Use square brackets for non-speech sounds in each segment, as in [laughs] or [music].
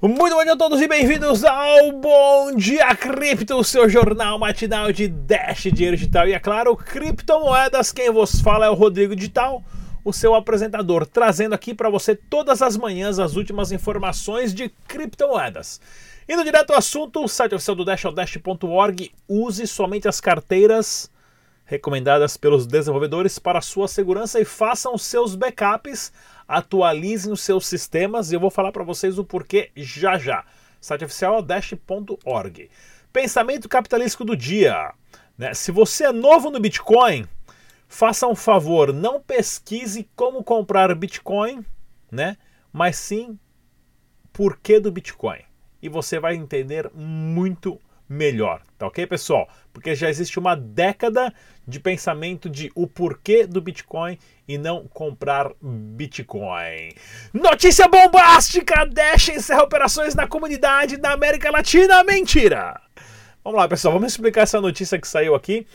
Muito bom dia a todos e bem-vindos ao Bom Dia Cripto, o seu jornal matinal de Dash Dinheiro Digital. E é claro, criptomoedas, quem vos fala é o Rodrigo Digital, o seu apresentador, trazendo aqui para você todas as manhãs as últimas informações de criptomoedas. Indo direto ao assunto, o site oficial do Dash é o dash.org. Use somente as carteiras recomendadas pelos desenvolvedores para sua segurança e façam seus backups atualizem os seus sistemas e eu vou falar para vocês o porquê já já. Site oficial é dash.org. Pensamento capitalístico do dia. Né? Se você é novo no Bitcoin, faça um favor, não pesquise como comprar Bitcoin, né? mas sim porquê do Bitcoin. E você vai entender muito melhor, tá ok, pessoal? Porque já existe uma década de pensamento de o porquê do Bitcoin e não comprar Bitcoin. Notícia bombástica! Dash encerra operações na comunidade da América Latina. Mentira! Vamos lá, pessoal, vamos explicar essa notícia que saiu aqui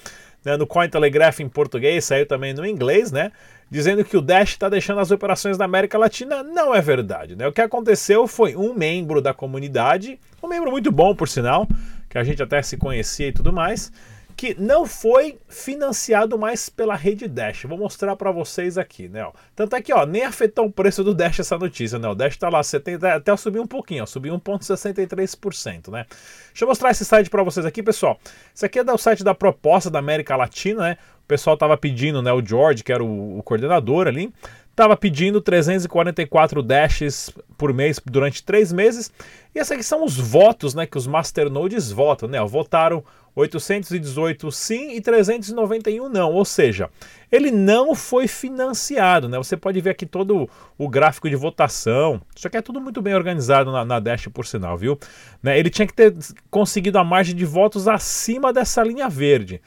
né, no Cointelegraph em português, saiu também no inglês, né? Dizendo que o Dash está deixando as operações na América Latina. Não é verdade, né? O que aconteceu foi um membro da comunidade, um membro muito bom, por sinal, que a gente até se conhecia e tudo mais, que não foi financiado mais pela rede Dash. Vou mostrar para vocês aqui, né? Tanto é que, ó, nem afetou o preço do Dash essa notícia, né? O Dash tá lá 70, até subiu um pouquinho, ó, subiu 1.63%, né? Deixa eu mostrar esse site para vocês aqui, pessoal. Esse aqui é do site da proposta da América Latina, né? O pessoal tava pedindo, né, o George, que era o, o coordenador ali, estava pedindo 344 dashes por mês durante três meses. E esses aqui são os votos né, que os masternodes votam. Né? Votaram 818 sim e 391 não. Ou seja, ele não foi financiado. Né? Você pode ver aqui todo o gráfico de votação. Isso aqui é tudo muito bem organizado na, na Dash, por sinal, viu? Né? Ele tinha que ter conseguido a margem de votos acima dessa linha verde.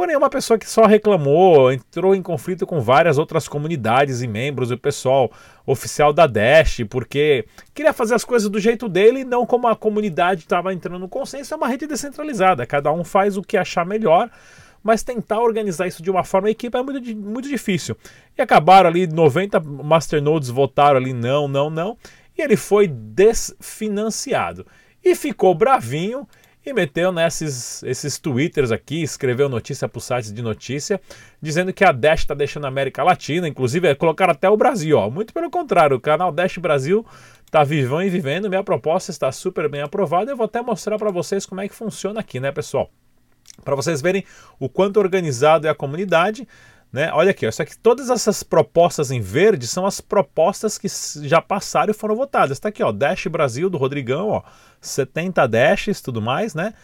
Porém, uma pessoa que só reclamou, entrou em conflito com várias outras comunidades e membros, o pessoal oficial da Dash, porque queria fazer as coisas do jeito dele e não como a comunidade estava entrando no consenso. É uma rede descentralizada, cada um faz o que achar melhor, mas tentar organizar isso de uma forma equipe é muito, muito difícil. E acabaram ali, 90 masternodes votaram ali não, não, não, e ele foi desfinanciado. E ficou bravinho e meteu nesses esses twitters aqui, escreveu notícia para os sites de notícia, dizendo que a Dash está deixando a América Latina, inclusive é, colocaram até o Brasil, ó. Muito pelo contrário, o canal Dash Brasil está vivão e vivendo, minha proposta está super bem aprovada, eu vou até mostrar para vocês como é que funciona aqui, né, pessoal? Para vocês verem o quanto organizado é a comunidade, né? Olha aqui, ó, aqui, todas essas propostas em verde são as propostas que já passaram e foram votadas. Está aqui, ó, Dash Brasil do Rodrigão, ó, 70 dashes, tudo mais, né?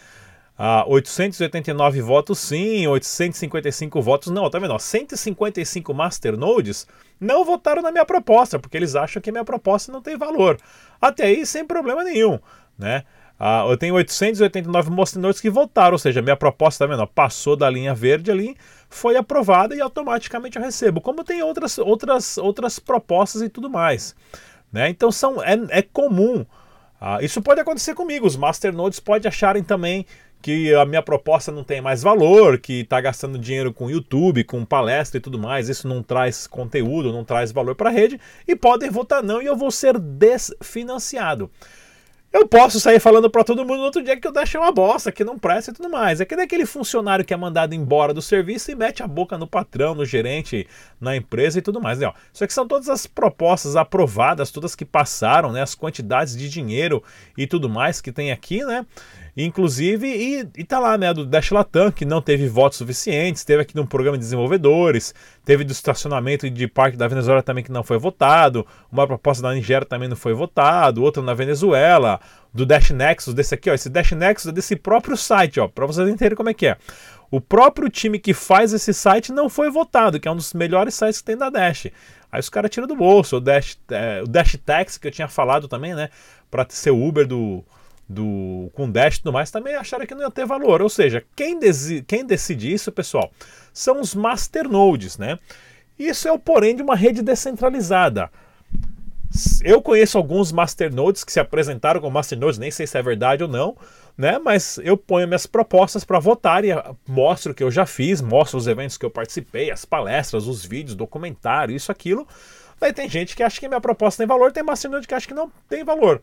Ah, 889 votos sim, 855 votos não. Tá vendo? Ó, 155 masternodes não votaram na minha proposta, porque eles acham que minha proposta não tem valor. Até aí, sem problema nenhum, né? Ah, eu tenho 889 masternodes que votaram, ou seja, minha proposta tá vendo, passou da linha verde ali, foi aprovada e automaticamente eu recebo. Como tem outras, outras, outras propostas e tudo mais. Né? Então são, é, é comum ah, isso pode acontecer comigo. Os masternodes podem acharem também que a minha proposta não tem mais valor, que está gastando dinheiro com YouTube, com palestra e tudo mais, isso não traz conteúdo, não traz valor para a rede, e podem votar não e eu vou ser desfinanciado. Eu posso sair falando para todo mundo no outro dia que eu deixei uma bosta, que não presta e tudo mais. É que daquele funcionário que é mandado embora do serviço e mete a boca no patrão, no gerente, na empresa e tudo mais. Né? Isso aqui são todas as propostas aprovadas, todas que passaram, né? as quantidades de dinheiro e tudo mais que tem aqui, né? Inclusive, e, e tá lá, né, do Dash Latam, que não teve votos suficientes, teve aqui no programa de desenvolvedores, teve do estacionamento de parque da Venezuela também que não foi votado, uma proposta da Nigéria também não foi votado, outra na Venezuela, do Dash Nexus, desse aqui, ó, esse Dash Nexus é desse próprio site, ó, para vocês entenderem como é que é. O próprio time que faz esse site não foi votado, que é um dos melhores sites que tem da Dash. Aí os caras tiram do bolso, o Dash, é, o Dash Taxi que eu tinha falado também, né, para ser o Uber do do com Dash e tudo mais, também acharam que não ia ter valor. Ou seja, quem, quem decide isso, pessoal, são os masternodes, né? Isso é o porém de uma rede descentralizada. Eu conheço alguns masternodes que se apresentaram como masternodes, nem sei se é verdade ou não, né? Mas eu ponho minhas propostas para votar e mostro o que eu já fiz, mostro os eventos que eu participei, as palestras, os vídeos, documentário, isso, aquilo. Daí tem gente que acha que minha proposta tem valor, tem masternode que acha que não tem valor.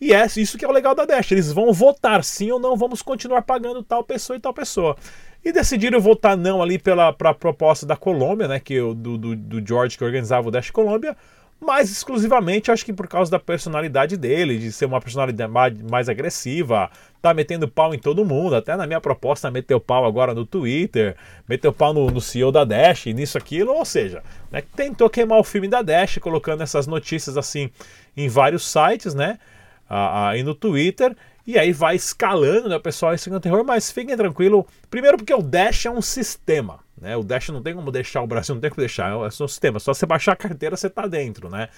E é isso que é o legal da Dash. Eles vão votar sim ou não, vamos continuar pagando tal pessoa e tal pessoa. E decidiram votar não ali pela proposta da Colômbia, né? Que do, do, do George que organizava o Dash Colômbia mas exclusivamente acho que por causa da personalidade dele, de ser uma personalidade mais agressiva, tá metendo pau em todo mundo, até na minha proposta meteu pau agora no Twitter, meteu pau no, no CEO da Dash, nisso, aquilo, ou seja, né, tentou queimar o filme da Dash, colocando essas notícias assim em vários sites, né, aí no Twitter, e aí vai escalando, né, pessoal, esse é terror, mas fiquem tranquilo, primeiro porque o Dash é um sistema, né? O Dash não tem como deixar o Brasil, não tem como deixar, é um sistema. Só você baixar a carteira, você está dentro. Né?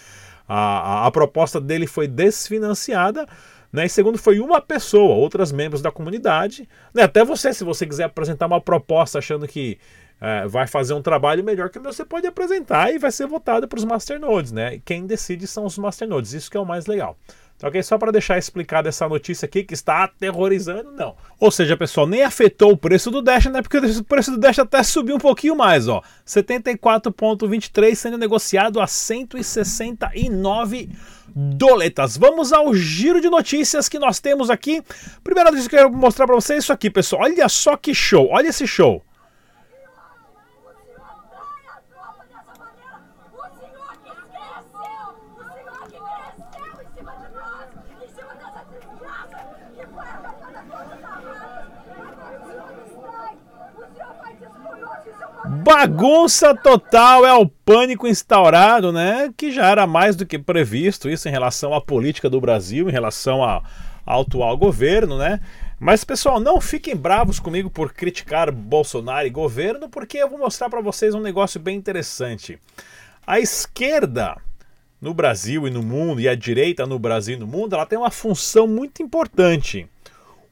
A, a, a, proposta dele foi desfinanciada. Né? E segundo, foi uma pessoa, outras membros da comunidade. Né? Até você, se você quiser apresentar uma proposta achando que é, vai fazer um trabalho melhor que o meu, você pode apresentar e vai ser votado para os masternodes. Né? E quem decide são os masternodes. Isso que é o mais legal. Ok? Só para deixar explicada essa notícia aqui que está aterrorizando, não. Ou seja, pessoal, nem afetou o preço do Dash, né? Porque o preço do Dash até subiu um pouquinho mais, ó. 74,23 sendo negociado a 169 doletas. Vamos ao giro de notícias que nós temos aqui. Primeira notícia que eu quero mostrar para vocês é isso aqui, pessoal. Olha só que show, olha esse show. Bagunça total é o pânico instaurado, né? Que já era mais do que previsto isso em relação à política do Brasil, em relação ao atual governo, né? Mas pessoal, não fiquem bravos comigo por criticar Bolsonaro e governo, porque eu vou mostrar para vocês um negócio bem interessante. A esquerda no Brasil e no mundo e a direita no Brasil e no mundo, ela tem uma função muito importante.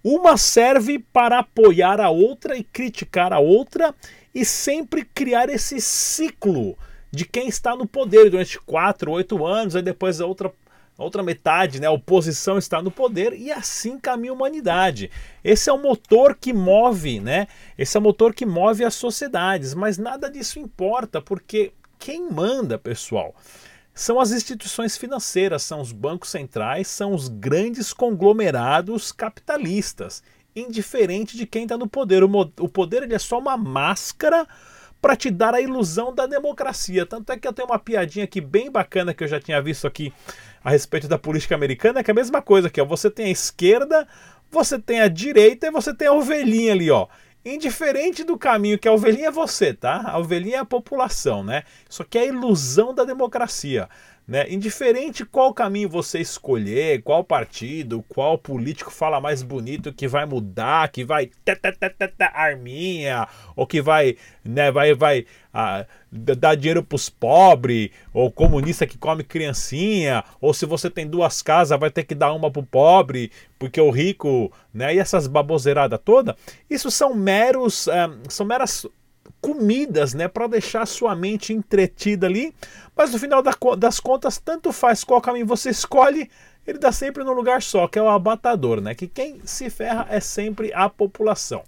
Uma serve para apoiar a outra e criticar a outra, e sempre criar esse ciclo de quem está no poder durante quatro, oito anos, aí depois a outra, a outra metade, né, a oposição está no poder e assim caminha a humanidade. Esse é o motor que move, né? Esse é o motor que move as sociedades, mas nada disso importa, porque quem manda, pessoal, são as instituições financeiras, são os bancos centrais, são os grandes conglomerados capitalistas indiferente de quem está no poder. O, o poder ele é só uma máscara para te dar a ilusão da democracia. Tanto é que eu tenho uma piadinha aqui bem bacana que eu já tinha visto aqui a respeito da política americana, que é a mesma coisa aqui, ó. Você tem a esquerda, você tem a direita e você tem a ovelhinha ali, ó. Indiferente do caminho que a ovelhinha é você, tá? A ovelhinha é a população, né? Isso aqui é a ilusão da democracia. Né? Indiferente qual caminho você escolher, qual partido, qual político fala mais bonito que vai mudar, que vai arminha, ou que vai, né, vai, vai ah, dar dinheiro para os pobres, ou comunista que come criancinha, ou se você tem duas casas vai ter que dar uma para o pobre, porque o rico, né, e essas baboseiradas toda, isso são meros, é, são meras comidas, né, para deixar sua mente entretida ali. Mas no final das contas, tanto faz qual caminho você escolhe, ele dá sempre no lugar só, que é o abatador, né? Que quem se ferra é sempre a população.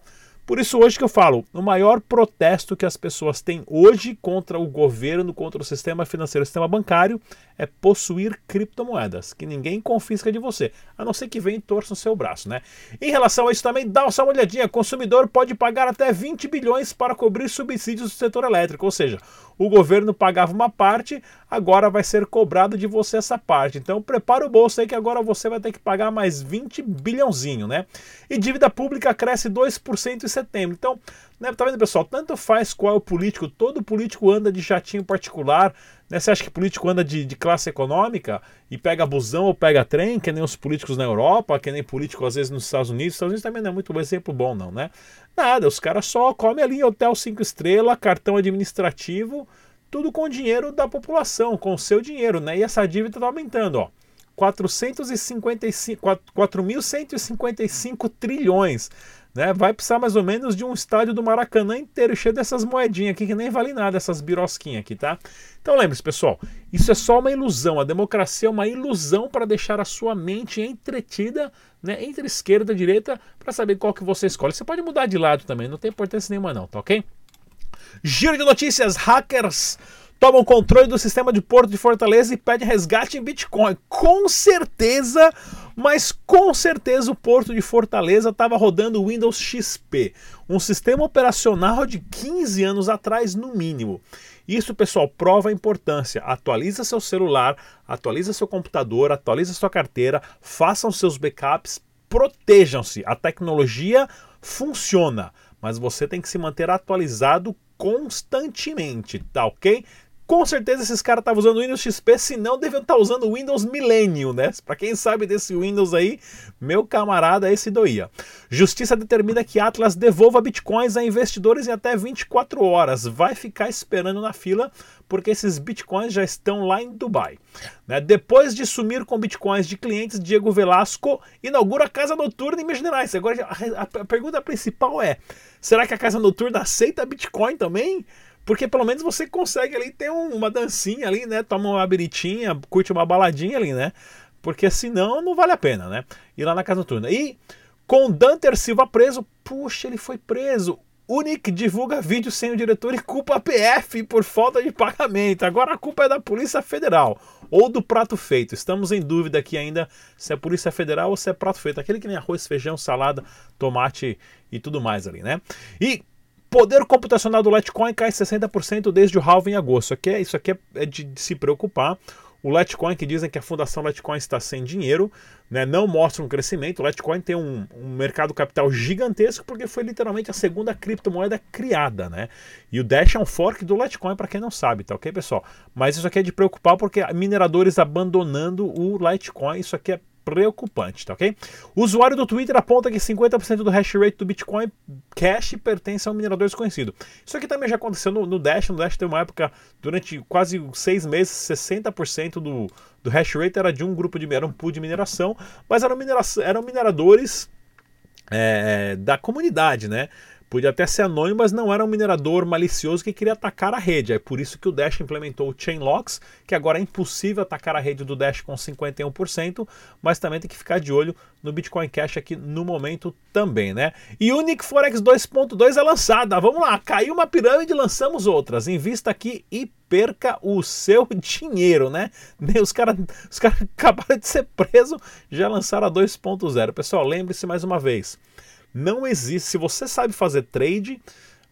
Por isso, hoje que eu falo, o maior protesto que as pessoas têm hoje contra o governo, contra o sistema financeiro, o sistema bancário, é possuir criptomoedas, que ninguém confisca de você, a não ser que venha e torça o seu braço, né? Em relação a isso também, dá só uma olhadinha, o consumidor pode pagar até 20 bilhões para cobrir subsídios do setor elétrico, ou seja, o governo pagava uma parte, agora vai ser cobrado de você essa parte. Então prepara o bolso aí que agora você vai ter que pagar mais 20 bilhãozinho, né? E dívida pública cresce 2% em setembro. Então, né, tá vendo, pessoal? Tanto faz qual é o político, todo político anda de jatinho particular. Né? Você acha que político anda de, de classe econômica e pega busão ou pega trem, que nem os políticos na Europa, que nem político às vezes nos Estados Unidos. Os Estados Unidos também não é muito um exemplo bom, não, né? Nada, os caras só comem ali hotel 5 estrelas, cartão administrativo, tudo com o dinheiro da população, com o seu dinheiro, né? E essa dívida está aumentando, ó. 4.155 trilhões. Né? Vai precisar mais ou menos de um estádio do Maracanã inteiro, cheio dessas moedinhas aqui que nem vale nada, essas birosquinhas aqui, tá? Então lembre-se, pessoal, isso é só uma ilusão. A democracia é uma ilusão para deixar a sua mente entretida né, entre esquerda e direita para saber qual que você escolhe. Você pode mudar de lado também, não tem importância nenhuma não, tá ok? Giro de notícias, hackers tomam controle do sistema de porto de Fortaleza e pedem resgate em Bitcoin. Com certeza mas com certeza o porto de Fortaleza estava rodando Windows XP, um sistema operacional de 15 anos atrás no mínimo. Isso, pessoal, prova a importância. Atualiza seu celular, atualiza seu computador, atualiza sua carteira, façam seus backups, protejam-se. A tecnologia funciona, mas você tem que se manter atualizado constantemente, tá ok? Com certeza esses caras estavam usando Windows XP, se não deviam estar usando o Windows Millennium, né? Para quem sabe desse Windows aí, meu camarada, esse doía. Justiça determina que Atlas devolva bitcoins a investidores em até 24 horas. Vai ficar esperando na fila porque esses bitcoins já estão lá em Dubai. Né? Depois de sumir com bitcoins de clientes, Diego Velasco inaugura a casa noturna em Minas Gerais. Agora a pergunta principal é: será que a casa noturna aceita bitcoin também? Porque pelo menos você consegue ali ter um, uma dancinha ali, né? Toma uma biritinha, curte uma baladinha ali, né? Porque senão não vale a pena, né? Ir lá na casa noturna. E com Danter Silva preso, puxa, ele foi preso. Unic divulga vídeo sem o diretor e culpa a PF por falta de pagamento. Agora a culpa é da Polícia Federal ou do prato feito. Estamos em dúvida aqui ainda se é Polícia Federal ou se é prato feito. Aquele que nem arroz, feijão, salada, tomate e tudo mais ali, né? E Poder computacional do Litecoin cai 60% desde o halving em agosto. Isso aqui é, isso aqui é, é de, se preocupar. O Litecoin, que dizem que a fundação Litecoin está sem dinheiro, né, não mostra um crescimento. O Litecoin tem um, um, mercado capital gigantesco porque foi literalmente a segunda criptomoeda criada. Né? E o Dash é um fork do Litecoin, para quem não sabe, tá ok, pessoal? Mas isso aqui é de preocupar porque mineradores abandonando o Litecoin, isso aqui é preocupante, tá ok? O usuário do Twitter aponta que 50% do hash rate do Bitcoin Cash pertence a um minerador desconhecido. Isso aqui também já aconteceu no, no Dash. No Dash tem uma época, durante quase seis meses, 60% do, do hash rate era de um grupo de era um pool de mineração, mas eram, minera, eram mineradores é, da comunidade, né? Podia até ser anônimo, mas não era um minerador malicioso que queria atacar a rede. É por isso que o Dash implementou o Chain Locks, que agora é impossível atacar a rede do Dash com 51%, mas também tem que ficar de olho no Bitcoin Cash aqui no momento também, né? E Unique Forex 2.2 é lançada. Vamos lá, caiu uma pirâmide, lançamos outras. Invista aqui e perca o seu dinheiro, né? Os caras os cara [laughs] acabaram de ser presos, já lançaram a 2.0. Pessoal, lembre-se mais uma vez não existe. Se você sabe fazer trade,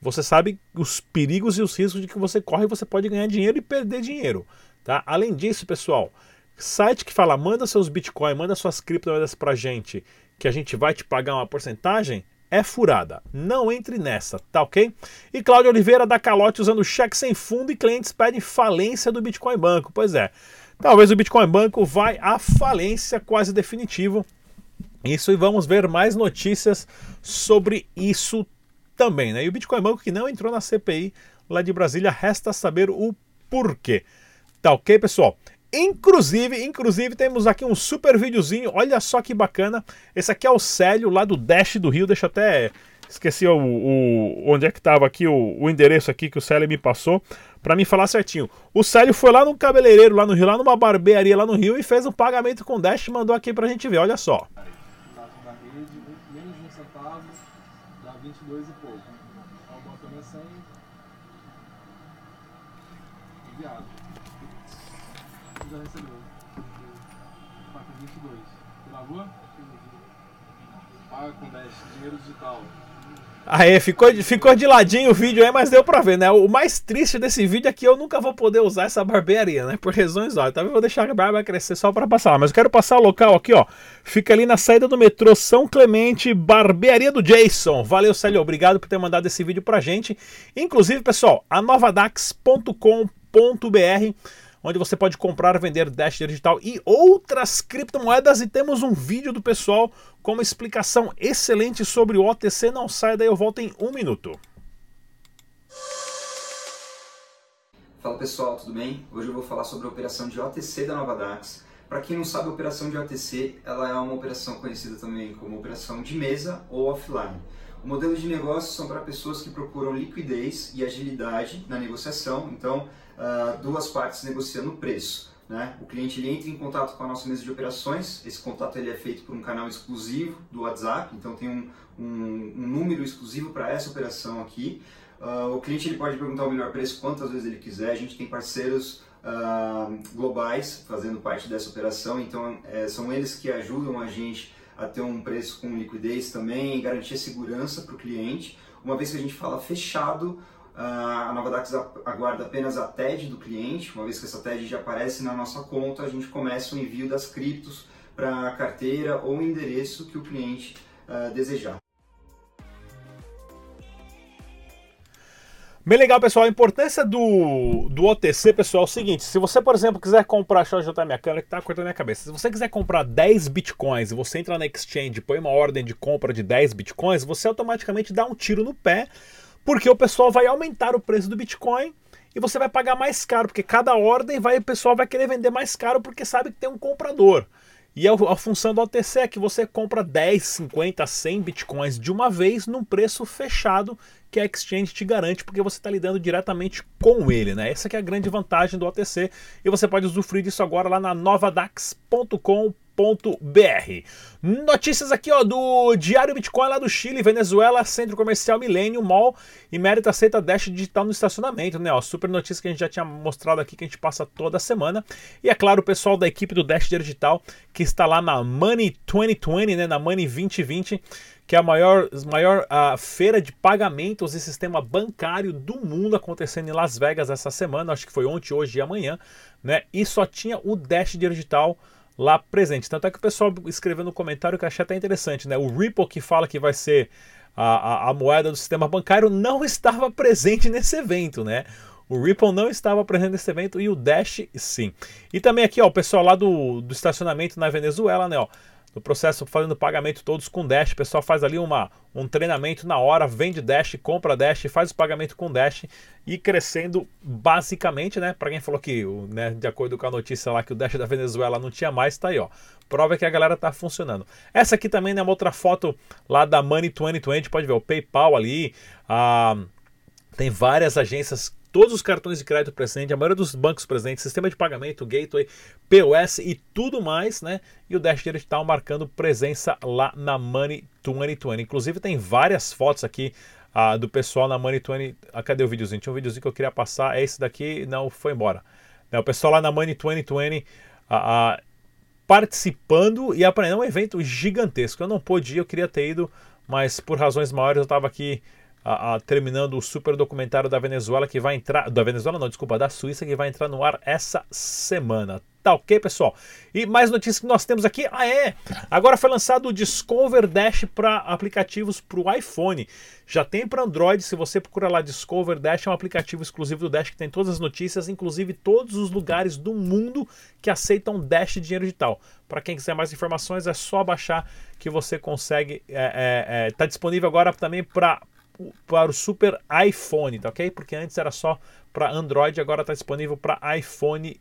você sabe os perigos e os riscos de que você corre, você pode ganhar dinheiro e perder dinheiro, tá? Além disso, pessoal, site que fala manda seus Bitcoin, manda suas criptomoedas pra gente, que a gente vai te pagar uma porcentagem, é furada. Não entre nessa, tá ok? E Cláudio Oliveira dá calote usando cheque sem fundo e clientes pedem falência do Bitcoin Banco. Pois é, talvez o Bitcoin Banco vai à falência quase definitivo isso e vamos ver mais notícias sobre isso também. Né? E o Bitcoin Banco que não entrou na CPI lá de Brasília, resta saber o porquê. Tá ok, pessoal? Inclusive, inclusive temos aqui um super videozinho, olha só que bacana. Esse aqui é o Célio lá do Dash do Rio, deixa até esqueci o, o, onde é que estava aqui o, o, endereço aqui que o Célio me passou para me falar certinho. O Célio foi lá no cabeleireiro lá no Rio, lá numa barbearia lá no Rio e fez um pagamento com Dash e mandou aqui pra gente ver, olha só. Dinheiro digital. Aí ficou, ficou de ladinho o vídeo aí, mas deu pra ver, né? O mais triste desse vídeo é que eu nunca vou poder usar essa barbearia, né? Por razões óbvias. Talvez eu vou deixar a barba crescer só pra passar. Mas eu quero passar o local aqui, ó. Fica ali na saída do metrô São Clemente, barbearia do Jason. Valeu, Célio. Obrigado por ter mandado esse vídeo pra gente. Inclusive, pessoal, a novadax.com.br onde você pode comprar, vender Dash Digital e outras criptomoedas. E temos um vídeo do pessoal com uma explicação excelente sobre o OTC. Não saia daí, eu volto em um minuto. Fala pessoal, tudo bem? Hoje eu vou falar sobre a operação de OTC da Nova Dax. Para quem não sabe, a operação de OTC ela é uma operação conhecida também como operação de mesa ou offline. O modelo de negócio são para pessoas que procuram liquidez e agilidade na negociação, então uh, duas partes negociando o preço. Né? O cliente ele entra em contato com a nossa mesa de operações, esse contato ele é feito por um canal exclusivo do WhatsApp, então tem um, um, um número exclusivo para essa operação aqui. Uh, o cliente ele pode perguntar o melhor preço quantas vezes ele quiser, a gente tem parceiros uh, globais fazendo parte dessa operação, então é, são eles que ajudam a gente a ter um preço com liquidez também garantir segurança para o cliente. Uma vez que a gente fala fechado, a Novadax aguarda apenas a TED do cliente, uma vez que essa TED já aparece na nossa conta, a gente começa o envio das criptos para a carteira ou endereço que o cliente uh, desejar. Bem legal, pessoal. A importância do, do OTC, pessoal, é o seguinte: se você, por exemplo, quiser comprar, deixa eu ajudar minha câmera que tá cortando minha cabeça. Se você quiser comprar 10 bitcoins e você entra na exchange, põe uma ordem de compra de 10 bitcoins, você automaticamente dá um tiro no pé, porque o pessoal vai aumentar o preço do bitcoin e você vai pagar mais caro, porque cada ordem vai, o pessoal vai querer vender mais caro porque sabe que tem um comprador. E a, função do OTC é que você compra 10, 50, 100 bitcoins de uma vez num preço fechado que a exchange te garante, porque você está lidando diretamente com ele, né? Essa é a grande vantagem do OTC e você pode usufruir disso agora lá na novadax.com.br br Notícias aqui ó do Diário Bitcoin lá do Chile, Venezuela, Centro Comercial Milênio Mall e Mérito aceita Dash digital no estacionamento, né? Ó, super notícia que a gente já tinha mostrado aqui que a gente passa toda semana. E é claro, o pessoal da equipe do Dash Digital que está lá na Money 2020, né, na Money 2020 que é a maior, maior a feira de pagamentos e sistema bancário do mundo acontecendo em Las Vegas essa semana, acho que foi ontem, hoje e amanhã, né? E só tinha o Dash Digital lá presente. Tanto é que o pessoal escreveu no comentário que eu achei até interessante, né? O Ripple que fala que vai ser a, a, a moeda do sistema bancário não estava presente nesse evento, né? O Ripple não estava presente nesse evento e o Dash sim. E também aqui, ó, o pessoal lá do, do estacionamento na Venezuela, né, ó, no processo fazendo pagamento todos com Dash. O pessoal faz ali uma, um treinamento na hora, vende Dash, compra Dash, faz o pagamento com Dash e crescendo basicamente, né? Para quem falou que, né, de acordo com a notícia lá, que o Dash da Venezuela não tinha mais, tá aí, ó. Prova que a galera tá funcionando. Essa aqui também é né, uma outra foto lá da Money 2020, pode ver o PayPal ali, a. Tem várias agências todos os cartões de crédito presentes, a maioria dos bancos presentes, sistema de pagamento, gateway, POS e tudo mais, né? E o Dash Digital marcando presença lá na Money 2020. Inclusive tem várias fotos aqui uh, do pessoal na Money 20. Ah, cadê o videozinho? Tinha um videozinho que eu queria passar, é esse daqui, não foi embora. Né, o pessoal lá na Money 2020 uh, uh, participando e aprendendo um evento gigantesco. Eu não pude ir, eu queria ter ido, mas por razões maiores eu estava aqui a, a, terminando o super documentário da Venezuela que vai entrar. Da Venezuela, não, desculpa, da Suíça que vai entrar no ar essa semana. Tá ok, pessoal? E mais notícias que nós temos aqui. Ah, é! Agora foi lançado o Discover Dash para aplicativos para o iPhone. Já tem para Android, se você procura lá Discover Dash, é um aplicativo exclusivo do Dash que tem todas as notícias, inclusive todos os lugares do mundo que aceitam Dash de dinheiro digital. Para quem quiser mais informações, é só baixar que você consegue. Está é, é, é, tá disponível agora também para para o Super iPhone, tá ok? Porque antes era só para Android, agora está disponível para iPhone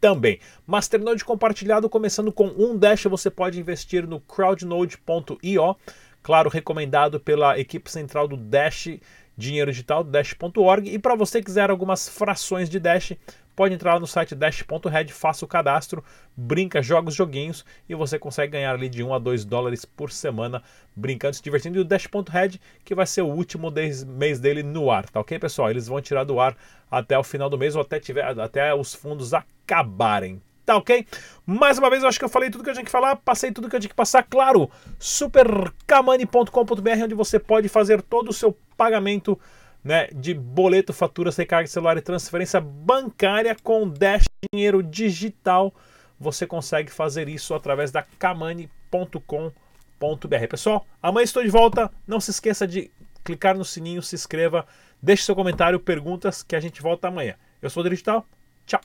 também. Masternode compartilhado, começando com um Dash, você pode investir no crowdnode.io, claro, recomendado pela equipe central do Dash Dinheiro Digital, dash.org. E para você quiser algumas frações de Dash, pode entrar lá no site dash.red, faça o cadastro, brinca, joga os joguinhos e você consegue ganhar ali de 1 a 2 dólares por semana brincando, se divertindo. E o dash.red, que vai ser o último mês dele no ar, tá ok, pessoal? Eles vão tirar do ar até o final do mês ou até, tiver, até os fundos acabarem, tá ok? Mais uma vez, eu acho que eu falei tudo que eu tinha que falar, passei tudo que eu tinha que passar. Claro, supercamani.com.br, onde você pode fazer todo o seu pagamento né, de boleto, fatura, recarga celular e transferência bancária com Dash Dinheiro Digital. Você consegue fazer isso através da kamani.com.br. Pessoal, amanhã estou de volta. Não se esqueça de clicar no sininho, se inscreva, deixe seu comentário, perguntas que a gente volta amanhã. Eu sou o Digital. Tchau.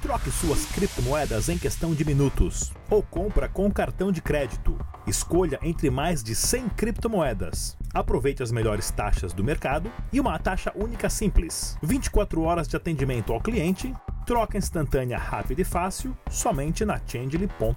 Troque suas criptomoedas em questão de minutos ou compra com cartão de crédito. Escolha entre mais de 100 criptomoedas. Aproveite as melhores taxas do mercado e uma taxa única simples. 24 horas de atendimento ao cliente, troca instantânea rápida e fácil somente na Changely.com.